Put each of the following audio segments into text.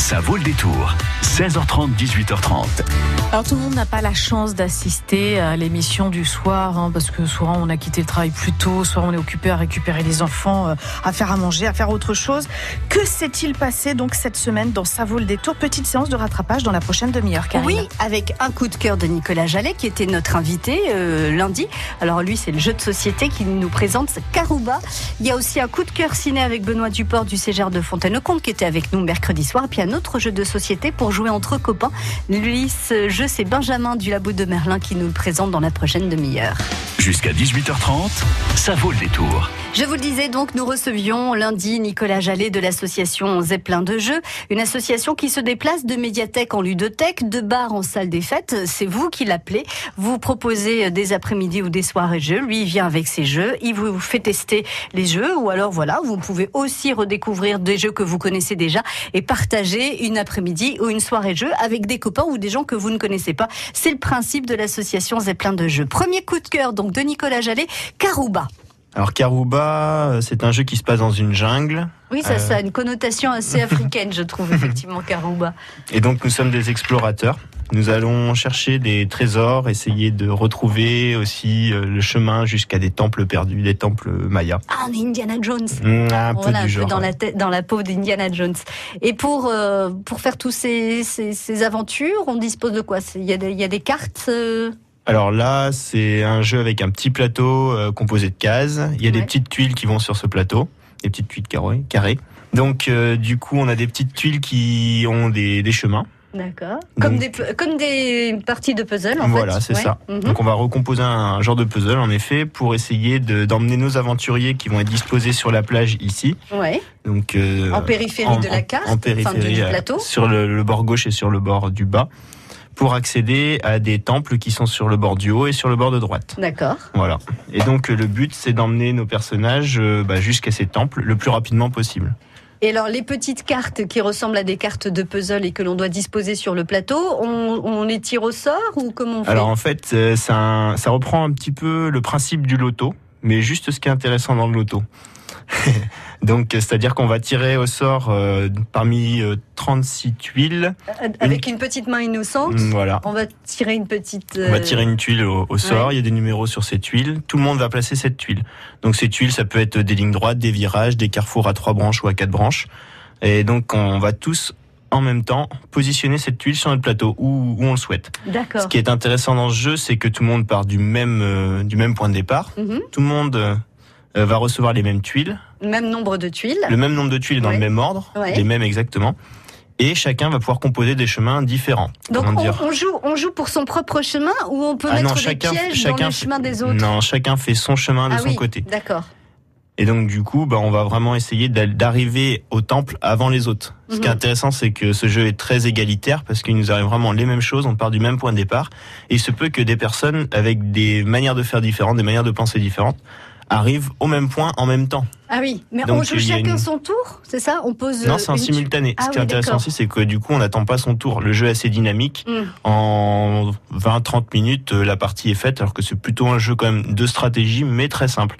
Ça vaut le détour. 16h30, 18h30. Alors tout le monde n'a pas la chance d'assister à l'émission du soir, hein, parce que souvent on a quitté le travail plus tôt, soit on est occupé à récupérer les enfants, euh, à faire à manger, à faire autre chose. Que s'est-il passé donc cette semaine dans Ça vaut le détour? Petite séance de rattrapage dans la prochaine demi-heure, Karine. Oui, avec un coup de cœur de Nicolas Jallet, qui était notre invité euh, lundi. Alors lui, c'est le jeu de société qui nous présente Carouba. Il y a aussi un coup de cœur ciné avec Benoît Duport du Cégère de Fontaine-au-Comte, qui était avec nous mercredi soir. Et puis un autre jeu de société pour jouer entre copains. Lui, ce jeu, Benjamin du Labo de Merlin qui nous le présente dans la prochaine demi-heure. Jusqu'à 18h30, ça vaut le détour. Je vous le disais donc, nous recevions lundi Nicolas Jallet de l'association Zeppelin de Jeux, une association qui se déplace de médiathèque en ludothèque, de bar en salle des fêtes. C'est vous qui l'appelez. Vous proposez des après-midi ou des soirées jeux. Lui, il vient avec ses jeux. Il vous fait tester les jeux ou alors voilà, vous pouvez aussi redécouvrir des jeux que vous connaissez déjà et partager une après-midi ou une soirée jeu avec des copains ou des gens que vous ne connaissez pas. C'est le principe de l'association Zeppelin de Jeux. Premier coup de cœur donc de Nicolas Jallet, Carouba. Alors Karuba, c'est un jeu qui se passe dans une jungle. Oui, ça, ça a une connotation assez africaine, je trouve, effectivement, Karouba. Et donc nous sommes des explorateurs. Nous allons chercher des trésors, essayer de retrouver aussi euh, le chemin jusqu'à des temples perdus, des temples mayas. Ah, on est Indiana Jones. Mmh, un peu Voilà, du un genre. peu dans ouais. la, tête, dans la peau d'Indiana Jones. Et pour, euh, pour faire tous ces, ces, ces aventures, on dispose de quoi? Il y, a des- il y a des cartes euh, Alors là, c'est un jeu avec un petit plateau euh, composé de cases. Il y a des petites tuiles qui vont sur ce plateau, des petites tuiles carrées. carrées. Donc euh, du coup, on a des petites tuiles qui ont des, des chemins. D'accord. Comme des, comme des parties de puzzle, en voilà, fait. c'est Ouais. ça. Mhm. Donc on va recomposer un genre de puzzle en effet pour essayer de- d'emmener nos aventuriers qui vont être disposés sur la plage ici. Ouais. Donc euh, En périphérie de la carte, en périphérie, enfin, du- du plateau. sur le, le bord gauche et sur le bord du bas, pour accéder à des temples qui sont sur le bord du haut et sur le bord de droite. D'accord. Voilà. Et donc euh, le but, c'est d'emmener nos personnages euh, bah, jusqu'à ces temples le plus rapidement possible. Et alors, les petites cartes qui ressemblent à des cartes de puzzle et que l'on doit disposer sur le plateau, on, on les tire au sort ou comment on fait? Alors en fait, euh, c'est un- ça reprend un petit peu le principe du loto, mais juste ce qui est intéressant dans le loto. Donc, c'est-à-dire qu'on va tirer au sort euh, parmi euh, 36 tuiles. Avec une petite main innocente, Mm, Voilà. on va tirer une petite. On va euh, tirer une tuile au, au sort, ouais. il y a des numéros sur ces tuiles, tout le monde va placer cette tuile. Donc ces tuiles, ça peut être des lignes droites, des virages, des carrefours à trois branches ou à quatre branches. Et donc on va tous en même temps positionner cette tuile sur notre plateau où, où on le souhaite. D'accord. Ce qui est intéressant dans ce jeu, c'est que tout le monde part du même, euh, du même point de départ. Mhm. Tout le monde euh, va recevoir les mêmes tuiles, Même nombre de tuiles. le même nombre de tuiles dans Ouais. le même ordre, Ouais. les mêmes exactement. Et chacun va pouvoir composer des chemins différents. Donc on, dire on joue, on joue pour son propre chemin ou on peut Ah mettre non, des chacun- pièges chacun dans le chemin des autres? Non, chacun fait son chemin de Ah son oui, côté. D'accord. Et donc du coup, bah, on va vraiment essayer d'arriver au temple avant les autres. Ce qui est Mhm. intéressant, c'est que ce jeu est très égalitaire parce qu'il nous arrive vraiment les mêmes choses, on part du même point de départ. Et il se peut que des personnes avec des manières de faire différentes, des manières de penser différentes, arrivent au même point en même temps. Ah oui, mais Donc, on joue chacun une- son tour, c'est ça? On pose. Non, euh, c'est en une simultané. Ah Ce qui est intéressant aussi, c'est que du coup, on n'attend pas son tour. Le jeu est assez dynamique. Mm. En 20-30 minutes, euh, la partie est faite, alors que c'est plutôt un jeu quand même de stratégie, mais très simple.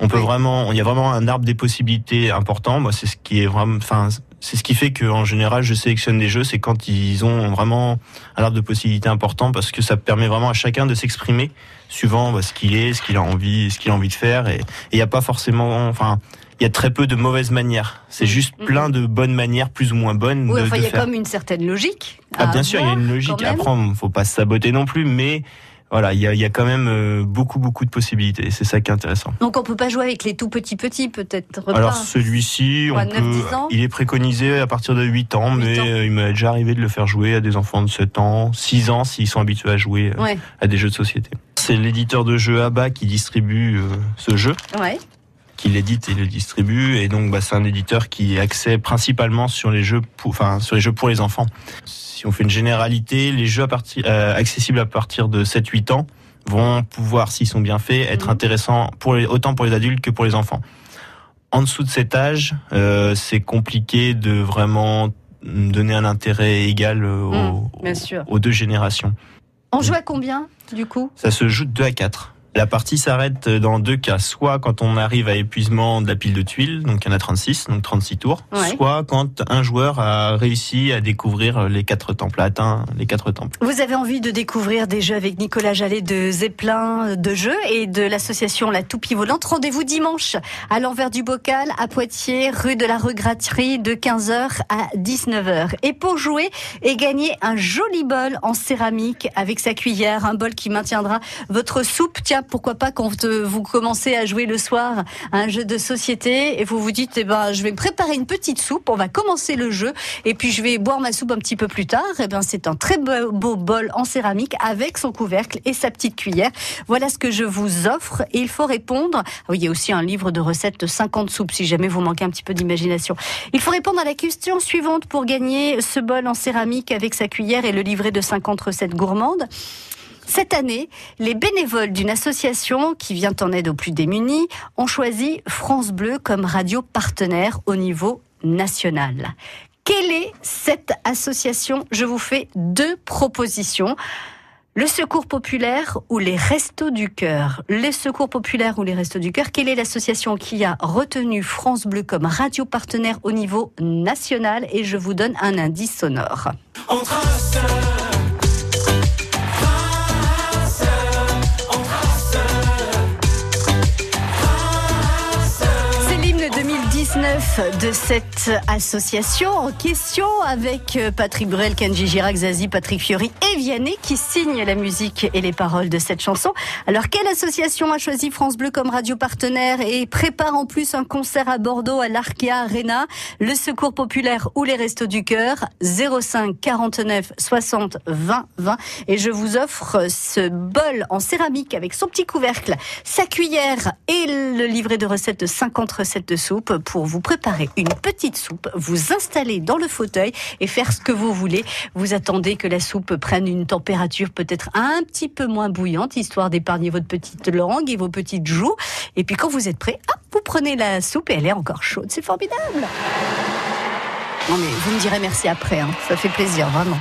On peut vraiment, il y a vraiment un arbre des possibilités important. Moi, c'est ce qui est vraiment, enfin, c'est ce qui fait que en général, je sélectionne des jeux, c'est quand ils ont vraiment un arbre de possibilités important parce que ça permet vraiment à chacun de s'exprimer suivant bah, ce qu'il est, ce qu'il a envie, ce qu'il a envie de faire. Et il n'y a pas forcément, enfin, il y a très peu de mauvaises manières. C'est Mm. juste Mm. plein de bonnes manières, plus ou moins bonnes, Oui, de, enfin, il y a comme une certaine logique. Ah, bien sûr, il y a une logique. Après, faut pas se saboter non plus, mais voilà, il y a, y a quand même euh, beaucoup, beaucoup de possibilités. C'est ça qui est intéressant. Donc on peut pas jouer avec les tout petits petits, peut-être. Alors celui-ci, on 9, peut, 10 ans il est préconisé à partir de 8 ans, 8 mais ans. il m'est déjà arrivé de le faire jouer à des enfants de 7 ans, 6 ans s'ils sont habitués à jouer euh, Ouais, à des jeux de société. C'est l'éditeur de jeux ABA qui distribue euh, ce jeu, ouais. Qui l'édite et le distribue, et donc bah, c'est un éditeur qui est axé principalement sur les jeux, pour, enfin sur les jeux pour les enfants. Si on fait une généralité, les jeux à partir, euh, accessibles à partir de 7-8 ans vont pouvoir, s'ils sont bien faits, être Mhm. intéressants pour les, autant pour les adultes que pour les enfants. En dessous de cet âge, euh, c'est compliqué de vraiment donner un intérêt égal euh, aux, bien sûr. aux deux générations. On joue à combien, du coup? Ça se joue de 2 à 4. La partie s'arrête dans deux cas, soit quand on arrive à épuisement de la pile de tuiles, donc il y en a 36, donc 36 tours, Ouais. soit quand un joueur a réussi à découvrir les quatre temples, a atteint les quatre temples. Vous avez envie de découvrir des jeux avec Nicolas Jallet de Zeppelin de jeux et de l'association La Toupie Volante. Rendez-vous dimanche à l'envers du bocal à Poitiers, rue de la Regraterie de 15h à 19h. Et pour jouer et gagner un joli bol en céramique avec sa cuillère, un bol qui maintiendra votre soupe. Tiens, pourquoi pas quand vous commencez à jouer le soir à un jeu de société et vous vous dites, eh ben, je vais préparer une petite soupe, on va commencer le jeu et puis je vais boire ma soupe un petit peu plus tard. Eh ben, c'est un très beau, beau bol en céramique avec son couvercle et sa petite cuillère. Voilà ce que je vous offre et il faut répondre. Ah oui, il y a aussi un livre de recettes de 50 soupes si jamais vous manquez un petit peu d'imagination. Il faut répondre à la question suivante pour gagner ce bol en céramique avec sa cuillère et le livret de 50 recettes gourmandes. Cette année, les bénévoles d'une association qui vient en aide aux plus démunis ont choisi France Bleu comme radio partenaire au niveau national. Quelle est cette association? Je vous fais deux propositions. Le Secours populaire ou les Restos du Cœur Les Secours populaires ou les Restos du Cœur Quelle est l'association qui a retenu France Bleu comme radio partenaire au niveau national? Et je vous donne un indice sonore. 2019 de cette association en question avec euh, Patrick Bruel, Kenji Girac, Zazie, Patrick Fiori et Vianney qui signent la musique et les paroles de cette chanson. Alors quelle association a choisi France Bleu comme radio partenaire et prépare en plus un concert à Bordeaux à l'Arkea Arena, le Secours Populaire ou les Restos du Cœur? 05 49 60 20 20 et je vous offre ce bol en céramique avec son petit couvercle, sa cuillère et le livret de recettes de 50 recettes de soupe pour vous préparer une petite soupe, vous installer dans le fauteuil et faire ce que vous voulez. Vous attendez que la soupe prenne une température peut-être un petit peu moins bouillante, histoire d'épargner votre petite langue et vos petites joues. Et puis quand vous êtes prêt, vous prenez la soupe et elle est encore chaude. C'est formidable. Non mais vous me direz merci après, hein. ça fait plaisir, vraiment.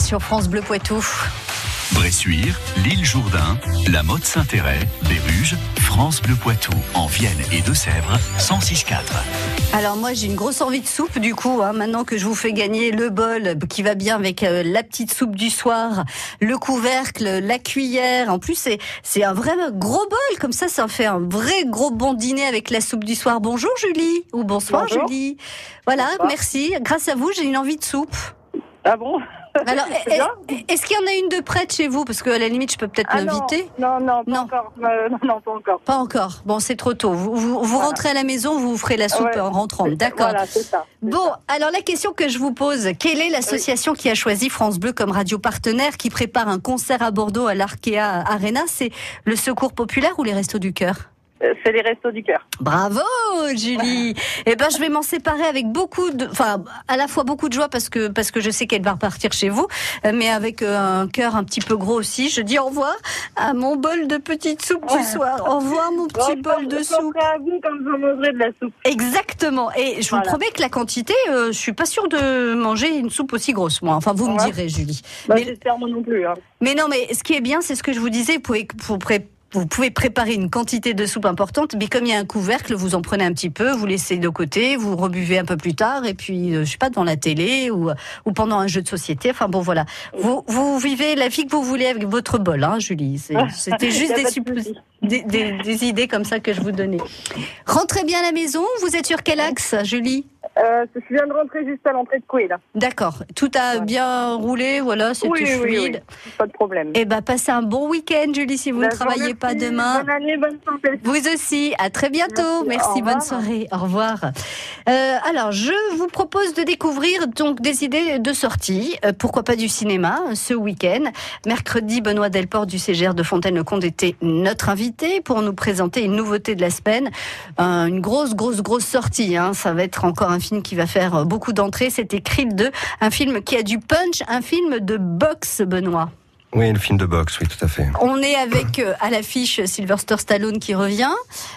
Sur France Bleu Poitou. Bressuire, l'île Jourdain, la Motte Saint-Héret, Béruges, France Bleu Poitou, en Vienne et Deux-Sèvres, 106.4. Alors moi j'ai une grosse envie de soupe du coup, hein, maintenant que je vous fais gagner le bol qui va bien avec euh, la petite soupe du soir, le couvercle, la cuillère. En plus c'est c'est un vrai gros bol comme ça, ça fait un vrai gros bon dîner avec la soupe du soir. Bonjour Julie ou bonsoir Bonjour. Julie. Voilà, Bonsoir. merci. Grâce à vous j'ai une envie de soupe. Ah bon? Alors C'est bien. est- est-ce qu'il y en a une de près de chez vous? Parce qu'à la limite je peux peut-être Ah l'inviter. non, non, pas Non. encore. Euh, non, pas encore. Pas encore. Bon, c'est trop tôt. Vous, vous, vous Voilà. rentrez à la maison, vous ferez la soupe Ouais. en rentrant. D'accord. Voilà, Bon, ça. alors la question que je vous pose, quelle est l'association qui a choisi France Bleu comme radio partenaire, qui prépare un concert à Bordeaux à l'Arkea Arena? C'est le Secours Populaire ou les Restos du Cœur? C'est les restos du cœur. Bravo, Julie. Eh ben, je vais m'en séparer avec beaucoup de, enfin, à la fois beaucoup de joie parce que parce que je sais qu'elle va repartir chez vous, euh, mais avec euh, un cœur un petit peu gros aussi. Je dis au revoir à mon bol de petite soupe Ouais. du soir. Au revoir mon petit Bon, bol de soupe. à vous quand vous mangerez de la soupe. Exactement. Et je vous promets que la quantité, euh, je suis pas sûre de manger une soupe aussi grosse, moi. Enfin, vous me direz, Julie. Bah, Mais- J'espère moi non plus. Hein. Mais non, mais ce qui est bien, c'est ce que je vous disais. Vous pouvez, vous vous pouvez préparer une quantité de soupe importante, mais comme il y a un couvercle, vous en prenez un petit peu, vous laissez de côté, vous rebuvez un peu plus tard, et puis, euh, je sais pas, devant la télé ou, ou pendant un jeu de société. Enfin bon, voilà. Vous, vous vivez la vie que vous voulez avec votre bol, hein, Julie. C'est- C'était juste des, pas de suppos- souci. Des, des- des idées comme ça que je vous donnais. Rentrez bien à la maison. Vous êtes sur quel axe, Julie Euh, je viens de rentrer juste à l'entrée de Coué, là. D'accord. Tout a Voilà. bien roulé, voilà, c'était Oui, fluide. oui. Pas de problème. Eh ben, passez un bon week-end, Julie, si vous Bah, ne travaillez pas demain. Bonne année, bonne santé. Vous aussi. À très bientôt. Merci, bonne revoir. soirée. Au revoir. Euh, alors, je vous propose de découvrir donc des idées de sortie. Euh, pourquoi pas du cinéma euh, ce week-end. Mercredi, Benoît Delport du CGR de Fontaine-le-Comte était notre invité pour nous présenter une nouveauté de la semaine. Euh, une grosse, grosse, grosse sortie. Hein. Ça va être encore un film qui va faire euh, beaucoup d'entrées. C'était Creed 2, un film qui a du punch, un film de boxe, Benoît. Oui, le film de boxe, oui, tout à fait. On est avec euh, à l'affiche Sylvester Stallone qui revient.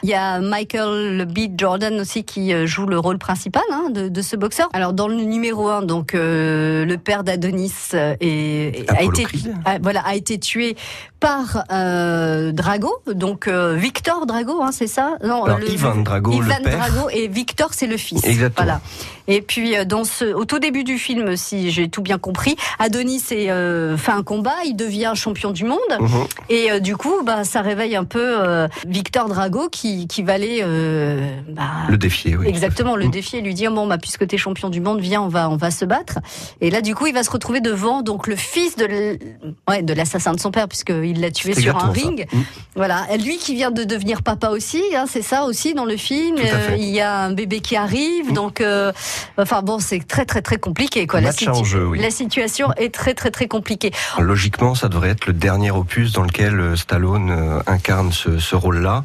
Il y a Michael B. Jordan aussi qui euh, joue le rôle principal hein, de, de ce boxeur. Alors dans le numéro 1, donc euh, le père d'Adonis est- a été Creed. a- voilà a été tué par Drago, donc Victor Drago, hein, c'est ça? Non, Alors, Ivan Drago, Ivan le père. Drago et Victor c'est le fils. Exactement. Voilà. Et puis dans ce, au tout début du film, si j'ai tout bien compris, Adonis est, fait un combat, il devient champion du monde. Mhm. Et euh, du coup, bah, ça réveille un peu euh, Victor Drago qui, qui va aller euh, bah, Le défier, oui. exactement le Mm. défier et lui dire bon bah puisque t'es champion du monde, viens on va on va se battre. Et là du coup il va se retrouver devant donc le fils de ouais, de l'assassin de son père puisqu'il l'a tué sur un ring. Mm. Voilà, Et lui qui vient de devenir papa aussi, hein, c'est ça aussi dans le film. Euh, il y a un bébé qui arrive, donc enfin bon c'est très très très compliqué quoi. Enjeu, oui. la situation est très très très compliquée. Logiquement, ça devrait être le dernier opus dans lequel euh, Stallone euh, incarne ce, ce rôle-là?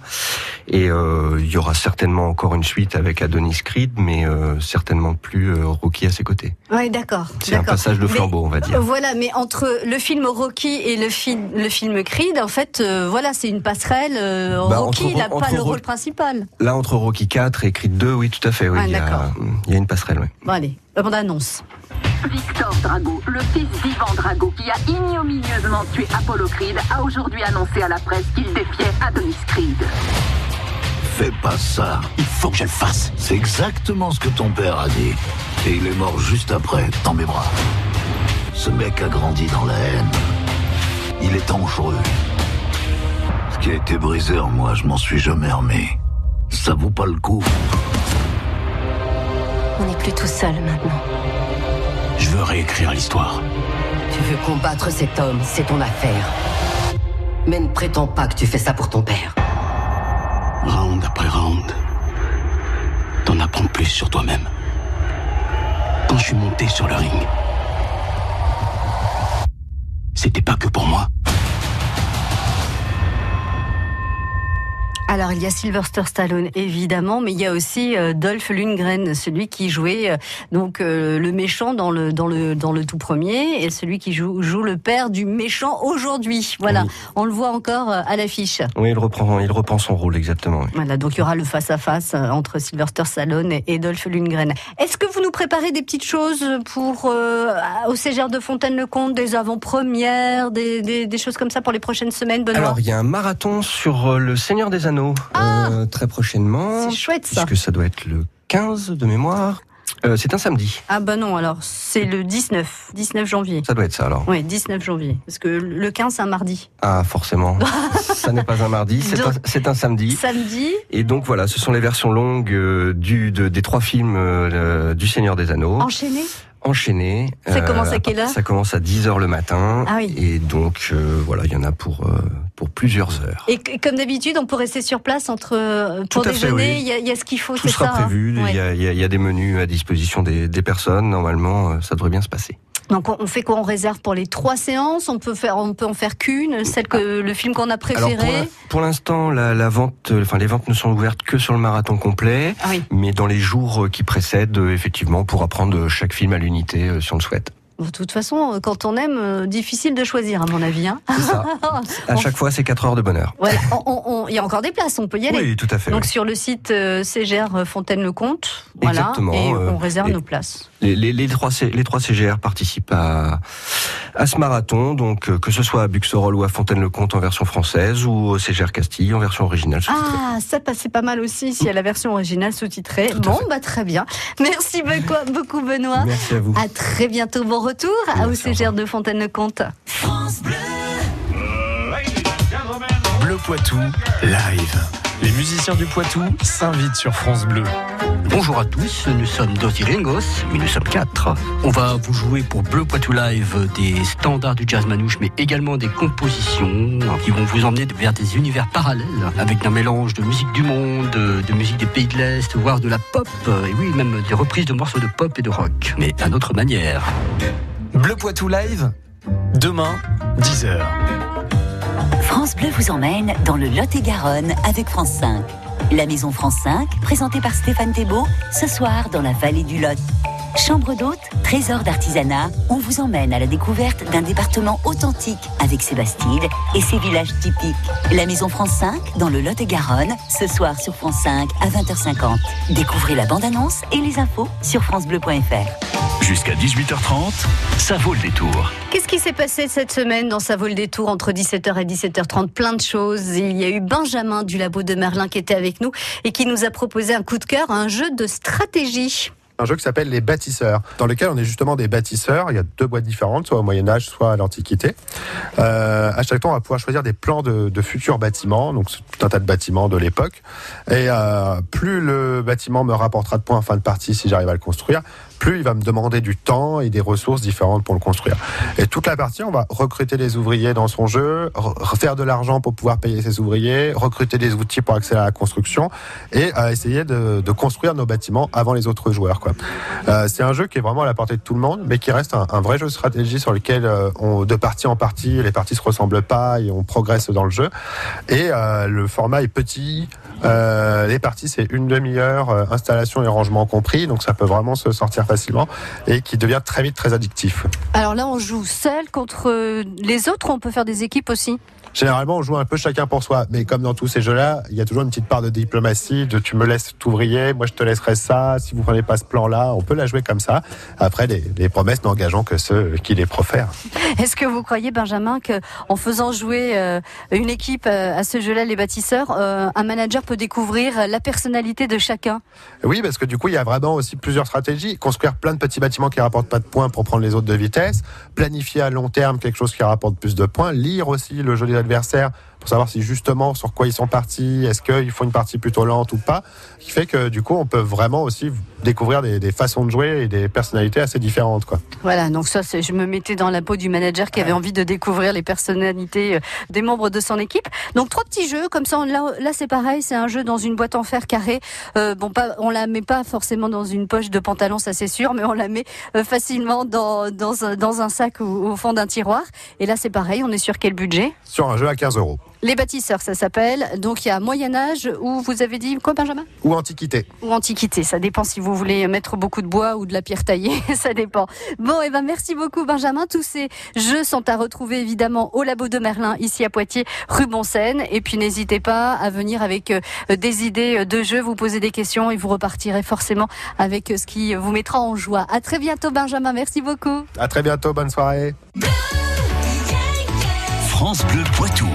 Et euh, il y aura certainement encore une suite avec Adonis Creed, mais euh, certainement plus euh, Rocky à ses côtés. Ouais d'accord. C'est un passage de Mais- flambeau, on va dire. Voilà, mais entre le film Rocky et le film le film Creed, en fait, voilà, c'est une passerelle. Bah, Rocky, entre- il n'a pas le rôle principal. Là, entre Rocky 4 et Creed 2, oui, tout à fait. Oui, Ah, il, y a, d'accord. il y a une passerelle. Oui. Bon allez, on annonce. Victor Drago, le fils d'Ivan Drago qui a ignominieusement tué Apollo Creed, a aujourd'hui annoncé à la presse qu'il défiait Adonis Creed. Fais pas ça. Il faut que je le fasse. C'est exactement ce que ton père a dit. Et il est mort juste après, dans mes bras. Ce mec a grandi dans la haine. Il est dangereux. Ce qui a été brisé en moi, je m'en suis jamais remis. Ça vaut pas le coup. On n'est plus tout seul maintenant. Je veux réécrire l'histoire. Tu veux combattre cet homme, c'est ton affaire. Mais ne prétends pas que tu fais ça pour ton père. Round après round, t'en apprends plus sur toi-même. Quand je suis monté sur le ring, c'était pas que pour moi. Alors il y a Sylvester Stallone évidemment, mais il y a aussi euh, Dolph Lundgren, celui qui jouait euh, donc euh, le méchant dans le dans le dans le tout premier et celui qui joue joue le père du méchant aujourd'hui. Voilà, Oui. on le voit encore euh, à l'affiche. Oui, il reprend, il reprend son rôle exactement. oui. Voilà, donc il y aura le face à face entre Sylvester Stallone et- et Dolph Lundgren. Est-ce que vous nous préparez des petites choses pour euh, au CGR de Fontaine-le-Comte, des avant-premières, des, des, des choses comme ça pour les prochaines semaines, Benoît? Alors, il y a un marathon sur euh, le Seigneur des Anneaux euh, très prochainement. Ah C'est chouette ça. Puisque ça doit être le 15 de mémoire. Euh, c'est un samedi. Ah bah non, alors c'est le 19, 19 janvier. Ça doit être ça alors. Oui, 19 janvier. Parce que le 15, c'est un mardi. Ah, forcément. ça n'est pas un mardi, c'est un, samedi. Samedi, Et donc voilà, ce sont les versions longues euh, du, de- des trois films euh, du Seigneur des Anneaux. Enchaîné. Ça commence à quelle heure Ça commence à 10h le matin. Ah oui. Et donc, euh, voilà, il y en a pour, euh, pour plusieurs heures. Et comme d'habitude, on peut rester sur place entre euh, pour déjeuner. oui. Il y, y a ce qu'il faut, Tout c'est sera ça. hein prévu, il, y a, y a- y a des menus à disposition des, des personnes. Normalement, euh, ça devrait bien se passer. Donc on fait quoi? On réserve pour les trois séances? On peut faire, on peut en faire qu'une, celle que le film qu'on a préféré. pour l'in- pour l'instant, la, la vente, euh, enfin les ventes ne sont ouvertes que sur le marathon complet, Ah oui. mais dans les jours euh, qui précèdent, euh, effectivement, on pourra prendre chaque film à l'unité si on le souhaite. De toute façon, quand on aime, euh, difficile de choisir, à mon avis. Hein. Ça. À chaque fois, c'est 4 heures de bonheur. Il y a encore des places, on peut y aller. Oui, tout à fait. Donc oui. sur le site euh, CGR Fontaine-le-Comte, voilà, Exactement, et euh, on réserve et- nos places. Les, les, les trois, C- les trois CGR participent à, à ce marathon, donc euh, que ce soit à Buxerolles ou à Fontaine-le-Comte en version française ou au CGR Castille en version originale. sous-titrée. Ah, ça passait pas mal aussi s'il y a la version originale sous-titrée. Bon, bah très bien. Merci beaucoup, beaucoup Benoît. Merci à vous. À très bientôt, bon retour à au CGR de Fontaine-le-Comte. Bleu Poitou, live. Les musiciens du Poitou s'invitent sur France Bleu. Bonjour à tous, nous sommes dos Ringos, mais nous sommes quatre. On va vous jouer pour Bleu Poitou Live des standards du jazz manouche, mais également des compositions qui vont vous emmener vers des univers parallèles, avec un mélange de musique du monde, de musique des pays de l'Est, voire de la pop, et oui, même des reprises de morceaux de pop et de rock, mais à notre manière. Bleu Poitou live, demain, 10h. France Bleu vous emmène dans le Lot-et-Garonne avec France 5. La maison France 5, présentée par Stéphane Thébault, ce soir dans la vallée du Lot. Chambre d'hôte, trésor d'artisanat, on vous emmène à la découverte d'un département authentique avec ses Bastides et ses villages typiques. La maison France 5 dans le Lot-et-Garonne, ce soir sur France 5 à 20h50. Découvrez la bande-annonce et les infos sur francebleu.fr. Jusqu'à 18h30, ça vaut le détour. Qu'est-ce qui s'est passé cette semaine dans sa vol des tours entre 17h et 17h30 Plein de choses. Il y a eu Benjamin du labo de Merlin qui était avec nous et qui nous a proposé un coup de cœur, un jeu de stratégie. un jeu qui s'appelle les bâtisseurs, dans lequel on est justement des bâtisseurs. Il y a deux boîtes différentes, soit au Moyen Âge, soit à l'Antiquité. Euh, à chaque temps, on va pouvoir choisir des plans de, de futurs bâtiments, donc tout un tas de bâtiments de l'époque. Et euh, plus le bâtiment me rapportera de points en fin de partie si j'arrive à le construire, plus il va me demander du temps et des ressources différentes pour le construire. Et toute la partie, on va recruter des ouvriers dans son jeu, re- refaire de l'argent pour pouvoir payer ses ouvriers, recruter des outils pour accéder à la construction et euh, essayer de, construire nos bâtiments avant les autres joueurs. Euh, c'est un jeu qui est vraiment à la portée de tout le monde, mais qui reste un, vrai jeu de stratégie sur lequel euh, de partie en partie, les parties se ressemblent pas et on progresse dans le jeu. Et le format est petit. Les parties, c'est une demi-heure, installation et rangement compris, donc ça peut vraiment se sortir facilement et qui devient très vite très addictif. Alors là, on joue seul contre euh, les autres, on peut faire des équipes aussi? Généralement, on joue un peu chacun pour soi, mais comme dans tous ces jeux-là, il y a toujours une petite part de diplomatie, de tu me laisses t'ouvrier, moi je te laisserai ça, si vous prenez pas ce plan-là, on peut la jouer comme ça. Après, les, les promesses n'engageant que ceux qui les profèrent. Est-ce que vous croyez, Benjamin, que en faisant jouer euh, une équipe euh, à ce jeu-là, les bâtisseurs, euh, un manager peut découvrir la personnalité de chacun? Oui, parce que du coup, il y a vraiment aussi plusieurs stratégies. Construire plein de petits bâtiments qui rapportent pas de points pour prendre les autres de vitesse. Planifier à long terme quelque chose qui rapporte plus de points. Lire aussi le jeu des adversaires pour savoir si justement sur quoi ils sont partis, est-ce qu'ils font une partie plutôt lente ou pas. Qui fait que du coup, on peut vraiment aussi découvrir des, des façons de jouer et des personnalités assez différentes. Quoi. Voilà, donc ça, je me mettais dans la peau du manager qui avait envie de découvrir les personnalités euh, des membres de son équipe. Donc trois petits jeux, comme ça, on- là, là c'est pareil, c'est un jeu dans une boîte en fer carré. Euh, bon, pas, on la met pas forcément dans une poche de pantalon, ça c'est sûr, mais on la met euh, facilement dans, dans un sac ou au fond d'un tiroir. Et là, c'est pareil, on est sur quel budget? Sur un jeu à 15 euros. Les bâtisseurs, ça s'appelle. Donc il y a Moyen Âge où vous avez dit quoi, Benjamin? Ou Antiquité. Ou Antiquité. Ça dépend si vous voulez mettre beaucoup de bois ou de la pierre taillée. ça dépend. Bon, et ben merci beaucoup, Benjamin. Tous ces jeux sont à retrouver évidemment au labo de Merlin, ici à Poitiers, rue Bonsaine. Et puis n'hésitez pas à venir avec euh, des idées de jeux, vous poser des questions et vous repartirez forcément avec euh, ce qui vous mettra en joie. À très bientôt, Benjamin. Merci beaucoup. À très bientôt, bonne soirée. France Bleu Poitou.